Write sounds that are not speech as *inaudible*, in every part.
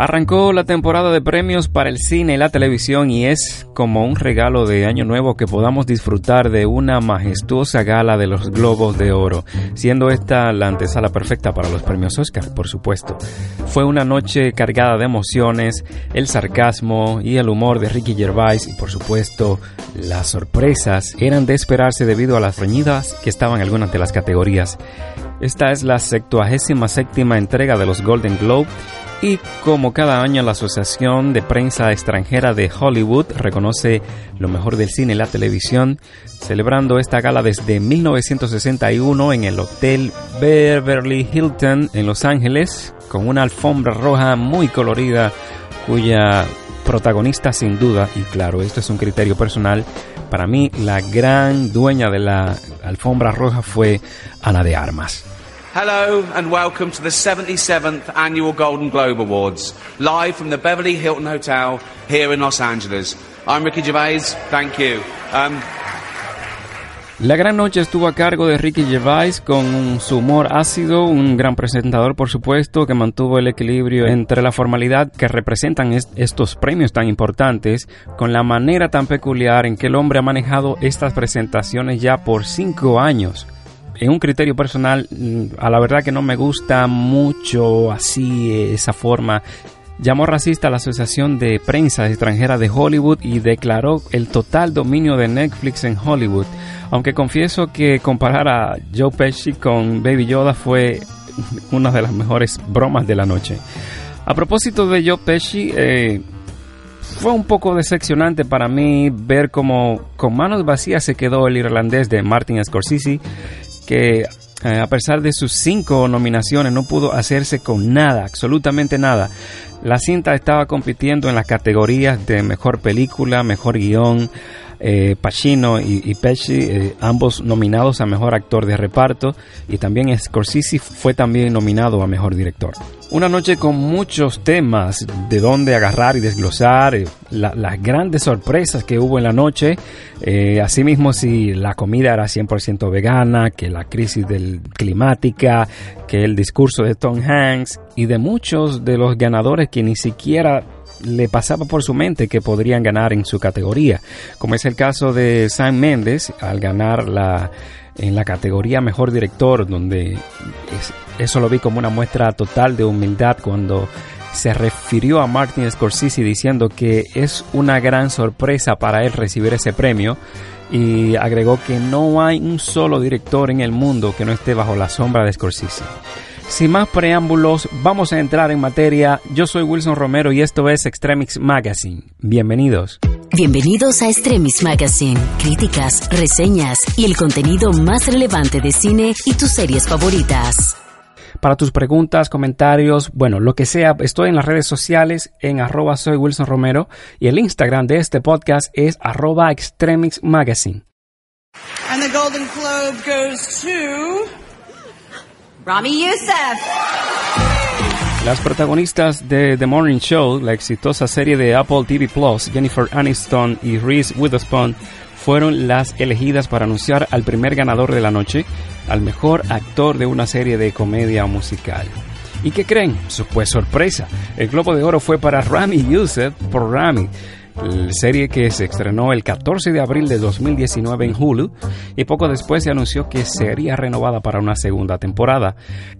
Arrancó la temporada de premios para el cine y la televisión y es como un regalo de Año Nuevo que podamos disfrutar de una majestuosa gala de los Globos de Oro, siendo esta la antesala perfecta para los premios Oscar, por supuesto. Fue una noche cargada de emociones, el sarcasmo y el humor de Ricky Gervais y por supuesto las sorpresas eran de esperarse debido a las reñidas que estaban algunas de las categorías. Esta es la 77 entrega de los Golden Globe y como cada año la Asociación de Prensa Extranjera de Hollywood reconoce lo mejor del cine y la televisión, celebrando esta gala desde 1961 en el Hotel Beverly Hilton en Los Ángeles, con una alfombra roja muy colorida cuya protagonista sin duda, y claro, esto es un criterio personal, para mí la gran dueña de la alfombra roja fue Ana de Armas. Hello and welcome to the 77th Annual Golden Globe Awards, live from the Beverly Hilton Hotel here in Los Angeles. I'm Ricky Gervais, thank you. Um, la gran noche estuvo a cargo de Ricky Gervais con su humor ácido, un gran presentador por supuesto que mantuvo el equilibrio entre la formalidad que representan estos premios tan importantes con la manera tan peculiar en que el hombre ha manejado estas presentaciones ya por cinco años en un criterio personal, mm, a la verdad que no me gusta mucho así esa forma. Llamó racista a la Asociación de Prensa Extranjera de Hollywood y declaró el total dominio de Netflix en Hollywood. Aunque confieso que comparar a Joe Pesci con Baby Yoda fue *laughs* una de las mejores bromas de la noche. A propósito de Joe Pesci, eh, fue un poco decepcionante para mí ver cómo con manos vacías se quedó el irlandés de Martin Scorsese que eh, a pesar de sus cinco nominaciones no pudo hacerse con nada, absolutamente nada. La cinta estaba compitiendo en las categorías de mejor película, mejor guion, eh, Pacino y, Pesci, eh, ambos nominados a mejor actor de reparto, y también Scorsese fue también nominado a mejor director. Una noche con muchos temas de dónde agarrar y desglosar, eh, las grandes sorpresas que hubo en la noche, asimismo si la comida era 100% vegana, que la crisis del climática, que el discurso de Tom Hanks y de muchos de los ganadores que ni siquiera le pasaba por su mente que podrían ganar en su categoría, como es el caso de Sam Mendes al ganar la en la categoría mejor director, donde eso lo vi como una muestra total de humildad cuando se refirió a Martin Scorsese diciendo que es una gran sorpresa para él recibir ese premio y agregó que no hay un solo director en el mundo que no esté bajo la sombra de Scorsese. Sin más preámbulos, vamos a entrar en materia. Yo soy Wilson Romero y esto es Extremix Magazine. Bienvenidos. Bienvenidos a Extremix Magazine. Críticas, reseñas y el contenido más relevante de cine y tus series favoritas. Para tus preguntas, comentarios, bueno, lo que sea, estoy en las redes sociales en arroba soy Wilson Romero y el Instagram de este podcast es arroba Extremix Magazine. And the Golden Globe goes to... Rami Youssef. Las protagonistas de The Morning Show, la exitosa serie de Apple TV Plus, Jennifer Aniston y Reese Witherspoon, fueron las elegidas para anunciar al primer ganador de la noche, al mejor actor de una serie de comedia musical. ¿Y qué creen? Pues sorpresa, el Globo de Oro fue para Rami Youssef por Rami, serie que se estrenó el 14 de abril de 2019 en Hulu y poco después se anunció que sería renovada para una segunda temporada.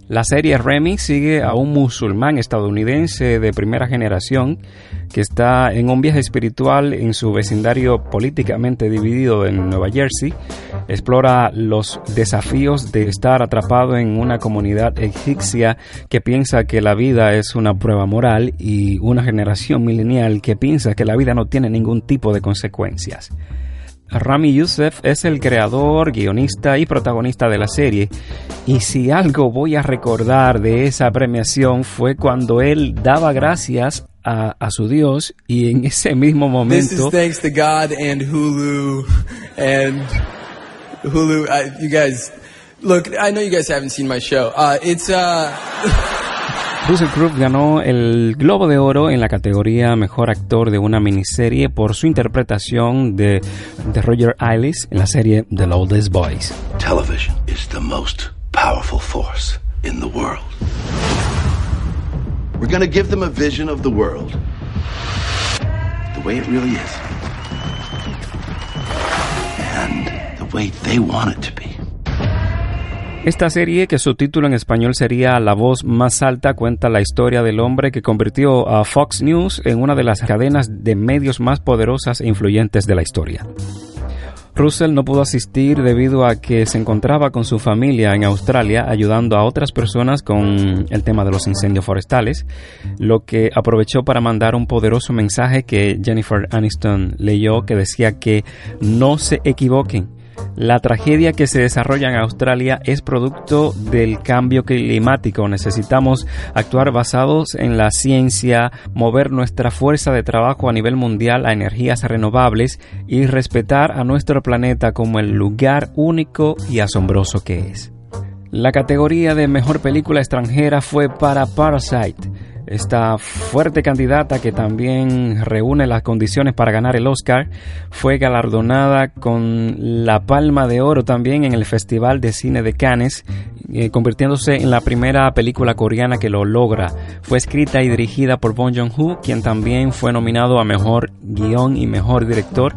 La serie Remy sigue a un musulmán estadounidense de primera generación que está en un viaje espiritual en su vecindario políticamente dividido en Nueva Jersey. Explora los desafíos de estar atrapado en una comunidad egipcia que piensa que la vida es una prueba moral y una generación milenial que piensa que la vida no tiene ningún tipo de consecuencias. Rami Youssef es el creador, guionista y protagonista de la serie, y si algo voy a recordar de esa premiación fue cuando él daba gracias a, a su Dios y en *laughs* ese mismo momento. This is thanks to God and Hulu and Hulu. you guys, look, I know you guys haven't seen my show. Uh, it's uh. *laughs* Russell Crowe ganó el Globo de Oro en la categoría Mejor Actor de una miniserie por su interpretación de, de Roger Ailes en la serie The Oldest Boys. Television is the most powerful force in the world. We're going to give them a vision of the world the way it really is. And the way they want it to be. Esta serie, que su título en español sería La voz más alta, cuenta la historia del hombre que convirtió a Fox News en una de las cadenas de medios más poderosas e influyentes de la historia. Russell no pudo asistir debido a que se encontraba con su familia en Australia ayudando a otras personas con el tema de los incendios forestales, lo que aprovechó para mandar un poderoso mensaje que Jennifer Aniston leyó que decía que no se equivoquen, la tragedia que se desarrolla en Australia es producto del cambio climático. Necesitamos actuar basados en la ciencia, mover nuestra fuerza de trabajo a nivel mundial a energías renovables y respetar a nuestro planeta como el lugar único y asombroso que es. La categoría de mejor película extranjera fue para Parasite esta fuerte candidata que también reúne las condiciones para ganar el Oscar, fue galardonada con la Palma de Oro también en el Festival de Cine de Cannes, eh, convirtiéndose en la primera película coreana que lo logra. Fue escrita y dirigida por Bong Joon-ho, quien también fue nominado a Mejor Guión y Mejor Director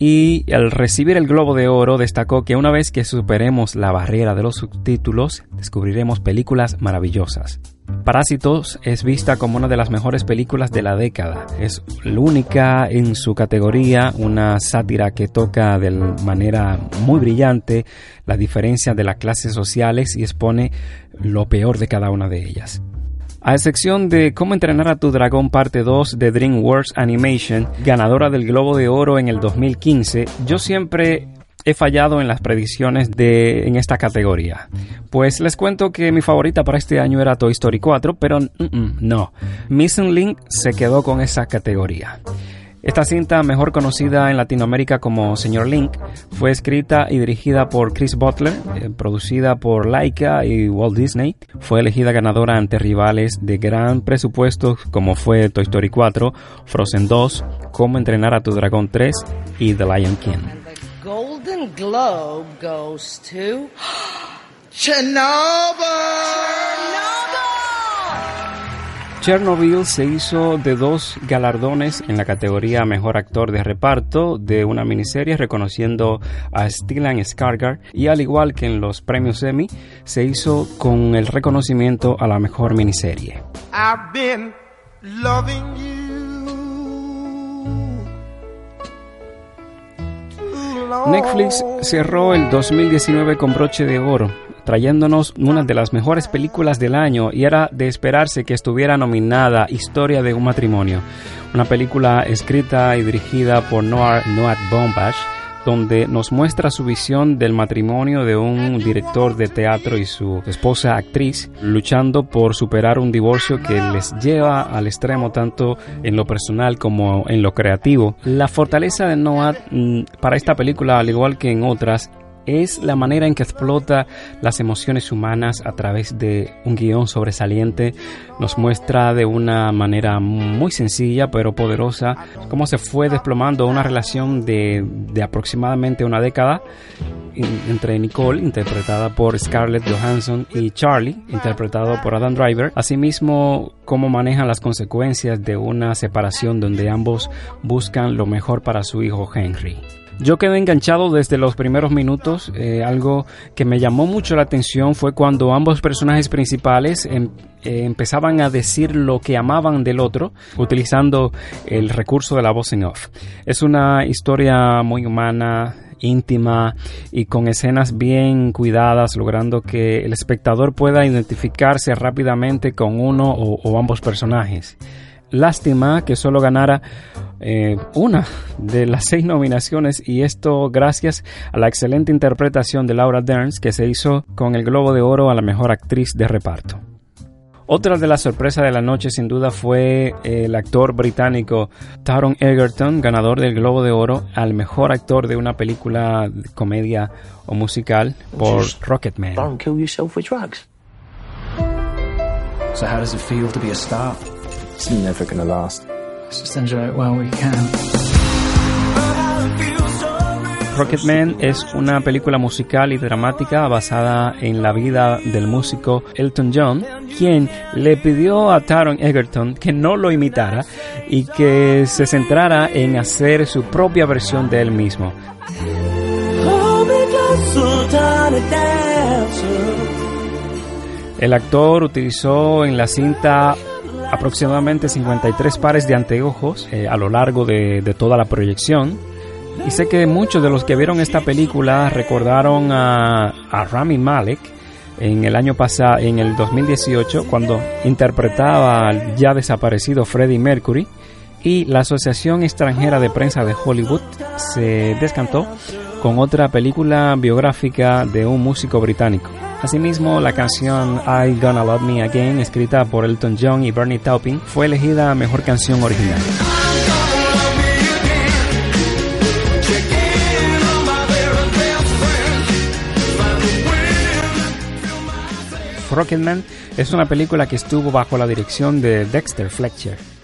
y al recibir el Globo de Oro destacó que una vez que superemos la barrera de los subtítulos, descubriremos películas maravillosas. Parásitos es vista como una de las mejores películas de la década. Es la única en su categoría, una sátira que toca de manera muy brillante la diferencia de las clases sociales y expone lo peor de cada una de ellas. A excepción de Cómo entrenar a tu dragón parte 2 de DreamWorks Animation, ganadora del Globo de Oro en el 2015, yo siempre he fallado en las predicciones de en esta categoría. Pues les cuento que mi favorita para este año era Toy Story 4, pero no. Missing Link se quedó con esa categoría. Esta cinta, mejor conocida en Latinoamérica como Señor Link, fue escrita y dirigida por Chris Butler, eh, producida por Laika y Walt Disney. Fue elegida ganadora ante rivales de gran presupuesto como fue Toy Story 4, Frozen 2, Cómo entrenar a tu dragón 3 y The Lion King. Golden Globe goes to *gasps* Chernobyl. Chernobyl se hizo de dos galardones en la categoría Mejor Actor de Reparto de una miniserie reconociendo a Stellan Skarsgård y al igual que en los premios Emmy se hizo con el reconocimiento a la mejor miniserie. I've been loving you. Netflix cerró el 2019 con broche de oro, trayéndonos una de las mejores películas del año y era de esperarse que estuviera nominada Historia de un matrimonio, una película escrita y dirigida por Noah, Noah Baumbach donde nos muestra su visión del matrimonio de un director de teatro y su esposa actriz luchando por superar un divorcio que les lleva al extremo tanto en lo personal como en lo creativo. La fortaleza de Noah mm, para esta película, al igual que en otras, es la manera en que explota las emociones humanas a través de un guion sobresaliente. Nos muestra de una manera muy sencilla pero poderosa cómo se fue desplomando una relación de, de aproximadamente una década entre Nicole, interpretada por Scarlett Johansson, y Charlie, interpretado por Adam Driver. Asimismo, cómo manejan las consecuencias de una separación donde ambos buscan lo mejor para su hijo Henry. Yo quedé enganchado desde los primeros minutos. Eh, algo que me llamó mucho la atención fue cuando ambos personajes principales em, eh, empezaban a decir lo que amaban del otro, utilizando el recurso de la voz en off. Es una historia muy humana, íntima y con escenas bien cuidadas, logrando que el espectador pueda identificarse rápidamente con uno o ambos personajes. Lástima que solo ganara eh, una de las seis nominaciones y esto gracias a la excelente interpretación de Laura Dern que se hizo con el Globo de Oro a la mejor actriz de reparto. Otra de las sorpresas de la noche sin duda fue el actor británico Taron Egerton, ganador del Globo de Oro al mejor actor de una película de comedia o musical por Rocketman. Don't kill yourself with drugs. So how does it feel to be a star? It's never gonna last. Let's just enjoy it while we can. Rocketman es una película musical y dramática basada en la vida del músico Elton John, quien le pidió a Taron Egerton que no lo imitara y que se centrara en hacer su propia versión de él mismo. El actor utilizó en la cinta aproximadamente 53 pares de anteojos eh, a lo largo de, toda la proyección. Y sé que muchos de los que vieron esta película recordaron a, a Rami Malek en el año pasado, en el 2018, cuando interpretaba al ya desaparecido Freddie Mercury. Y la Asociación Extranjera de Prensa de Hollywood se descantó con otra película biográfica de un músico británico. Asimismo, la canción I Gonna Love Me Again, escrita por Elton John y Bernie Taupin, fue elegida mejor canción original. Rocketman es una película que estuvo bajo la dirección de Dexter Fletcher.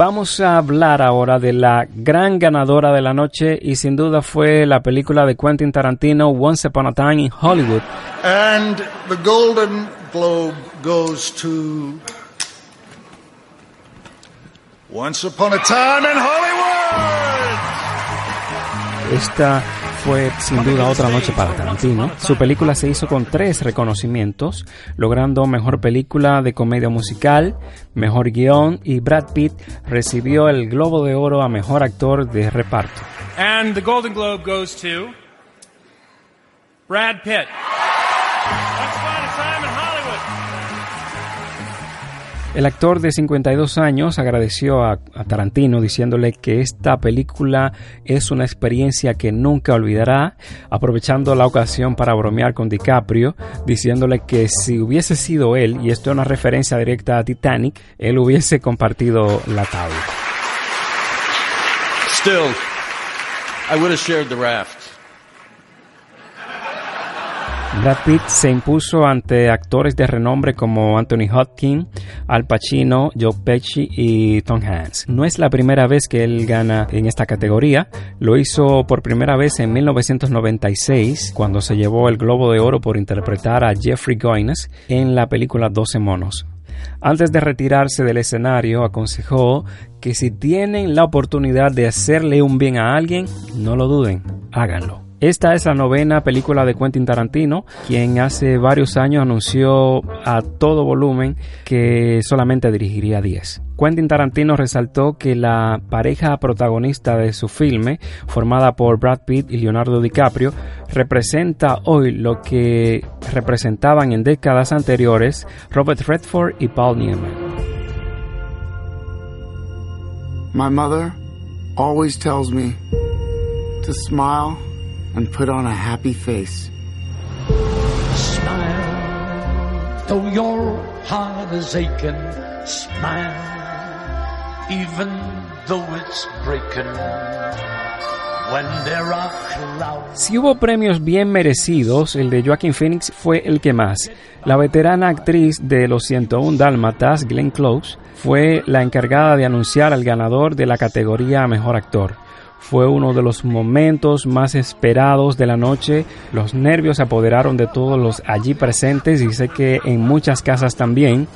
Vamos a hablar ahora de la gran ganadora de la noche y sin duda fue la película de Quentin Tarantino Once Upon a Time in Hollywood. And the Golden Globe goes to Once Upon a Time in Hollywood. Esta fue sin duda otra noche para Tarantino. Su película se hizo con tres reconocimientos, logrando mejor película de comedia musical, mejor guion y Brad Pitt recibió el Globo de Oro a mejor actor de reparto. And the Golden Globe goes to Brad Pitt. El actor de 52 años agradeció a, Tarantino diciéndole que esta película es una experiencia que nunca olvidará, aprovechando la ocasión para bromear con DiCaprio, diciéndole que si hubiese sido él, y esto es una referencia directa a Titanic, él hubiese compartido la tabla. Still, I would have shared the raft. Brad Pitt se impuso ante actores de renombre como Anthony Hopkins, Al Pacino, Joe Pesci y Tom Hanks. No es la primera vez que él gana en esta categoría, lo hizo por primera vez en 1996 cuando se llevó el Globo de Oro por interpretar a Jeffrey Goines en la película 12 monos. Antes de retirarse del escenario, aconsejó que si tienen la oportunidad de hacerle un bien a alguien, no lo duden, háganlo. Esta es la novena película de Quentin Tarantino, quien hace varios años anunció a todo volumen que solamente dirigiría 10. Quentin Tarantino resaltó que la pareja protagonista de su filme, formada por Brad Pitt y Leonardo DiCaprio, representa hoy lo que representaban en décadas anteriores Robert Redford y Paul Newman. My mother always tells me to smile and put on a happy face. Smile, though your heart is aching. Smile, even though it's breaking. When there are clouds. Si hubo premios bien merecidos, el de Joaquin Phoenix fue el que más. La veterana actriz de Los 101 Dálmatas, Glenn Close, fue la encargada de anunciar al ganador de la categoría Mejor Actor. Fue uno de los momentos más esperados de la noche. Los nervios se apoderaron de todos los allí presentes y sé que en muchas casas también.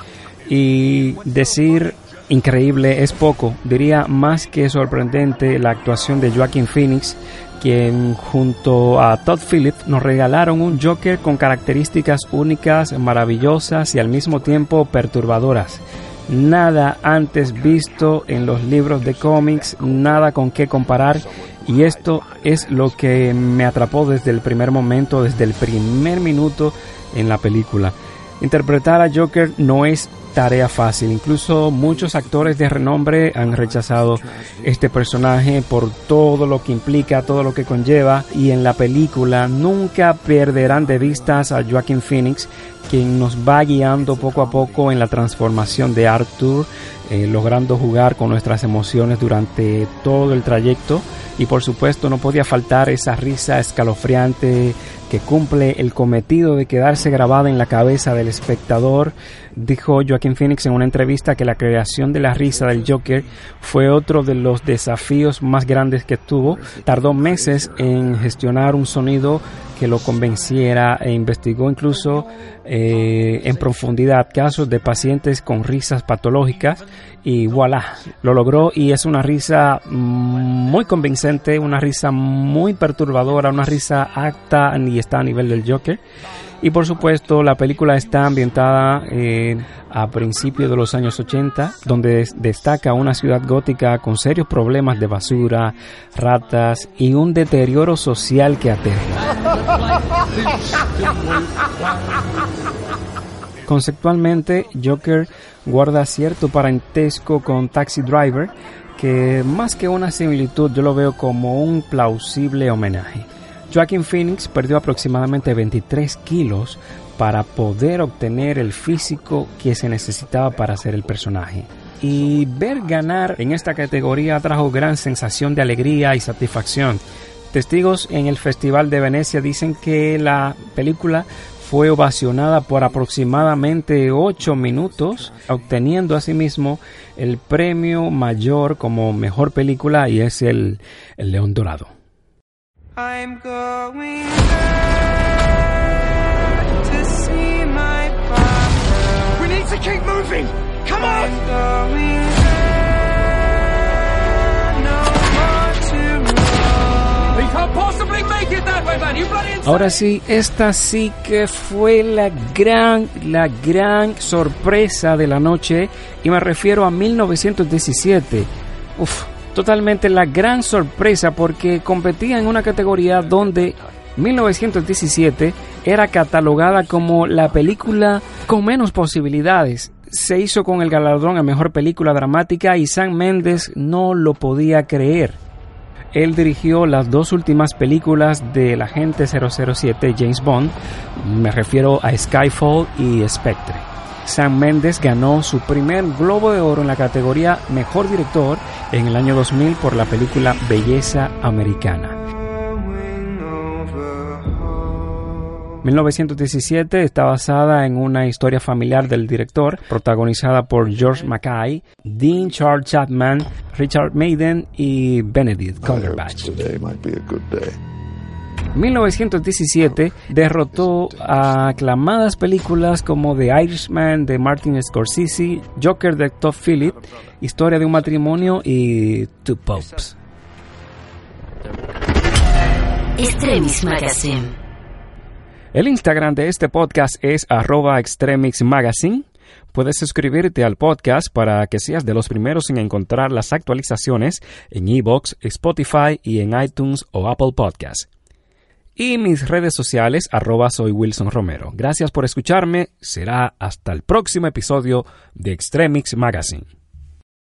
Y decir increíble es poco. Diría más que sorprendente la actuación de Joaquin Phoenix, quien junto a Todd Phillips nos regalaron un Joker con características únicas, maravillosas y al mismo tiempo perturbadoras nada antes visto en los libros de cómics, nada con qué comparar y esto es lo que me atrapó desde el primer momento, desde el primer minuto en la película. Interpretar a Joker no es tarea fácil. Incluso muchos actores de renombre han rechazado este personaje por todo lo que implica, todo lo que conlleva. Y en la película nunca perderán de vista a Joaquin Phoenix, quien nos va guiando poco a poco en la transformación de Arthur, eh, logrando jugar con nuestras emociones durante todo el trayecto. Y por supuesto no podía faltar esa risa escalofriante cumple el cometido de quedarse grabada en la cabeza del espectador. Dijo Joaquin Phoenix en una entrevista que la creación de la risa del Joker fue otro de los desafíos más grandes que tuvo. Tardó meses en gestionar un sonido que lo convenciera e investigó incluso eh, en profundidad casos de pacientes con risas patológicas y voilà, lo logró y es una risa muy convincente, una risa muy perturbadora, una risa acta y está a nivel del Joker. Y por supuesto, la película está ambientada eh, a principios de los años 80, donde destaca una ciudad gótica con serios problemas de basura, ratas y un deterioro social que aterra. Conceptualmente, Joker guarda cierto parentesco con Taxi Driver, que más que una similitud yo lo veo como un plausible homenaje. Joaquin Phoenix perdió aproximadamente 23 kilos para poder obtener el físico que se necesitaba para hacer el personaje. Y ver ganar en esta categoría trajo gran sensación de alegría y satisfacción. Testigos en el Festival de Venecia dicen que la película fue ovacionada por aproximadamente 8 minutos, obteniendo asimismo el premio mayor como mejor película y es el, el León Dorado. I'm going to see my father. We need to keep moving. Come on. I'm going Ahora sí, esta sí que fue la gran, la gran sorpresa de la noche y me refiero a 1917. Uf, totalmente la gran sorpresa porque competía en una categoría donde 1917 era catalogada como la película con menos posibilidades. Se hizo con el galardón a mejor película dramática y Sam Mendes no lo podía creer. Él dirigió las dos últimas películas del agente 007 James Bond, me refiero a Skyfall y Spectre. Sam Mendes ganó su primer Globo de Oro en la categoría Mejor Director en el año 2000 por la película Belleza Americana. 1917 está basada en una historia familiar del director, protagonizada por George Mackay, Dean Charles Chapman, Richard Maiden y Benedict Cumberbatch. 1917 derrotó a aclamadas películas como The Irishman de Martin Scorsese, Joker de Todd Phillips, Historia de un matrimonio y Two Popes. Extremis Magazine. El Instagram de este podcast es arroba Extremix Magazine. Puedes suscribirte al podcast para que seas de los primeros en encontrar las actualizaciones en iBox, Spotify y en iTunes o Apple Podcasts y mis redes sociales arroba. Gracias por escucharme. Será hasta el próximo episodio de Extremix Magazine.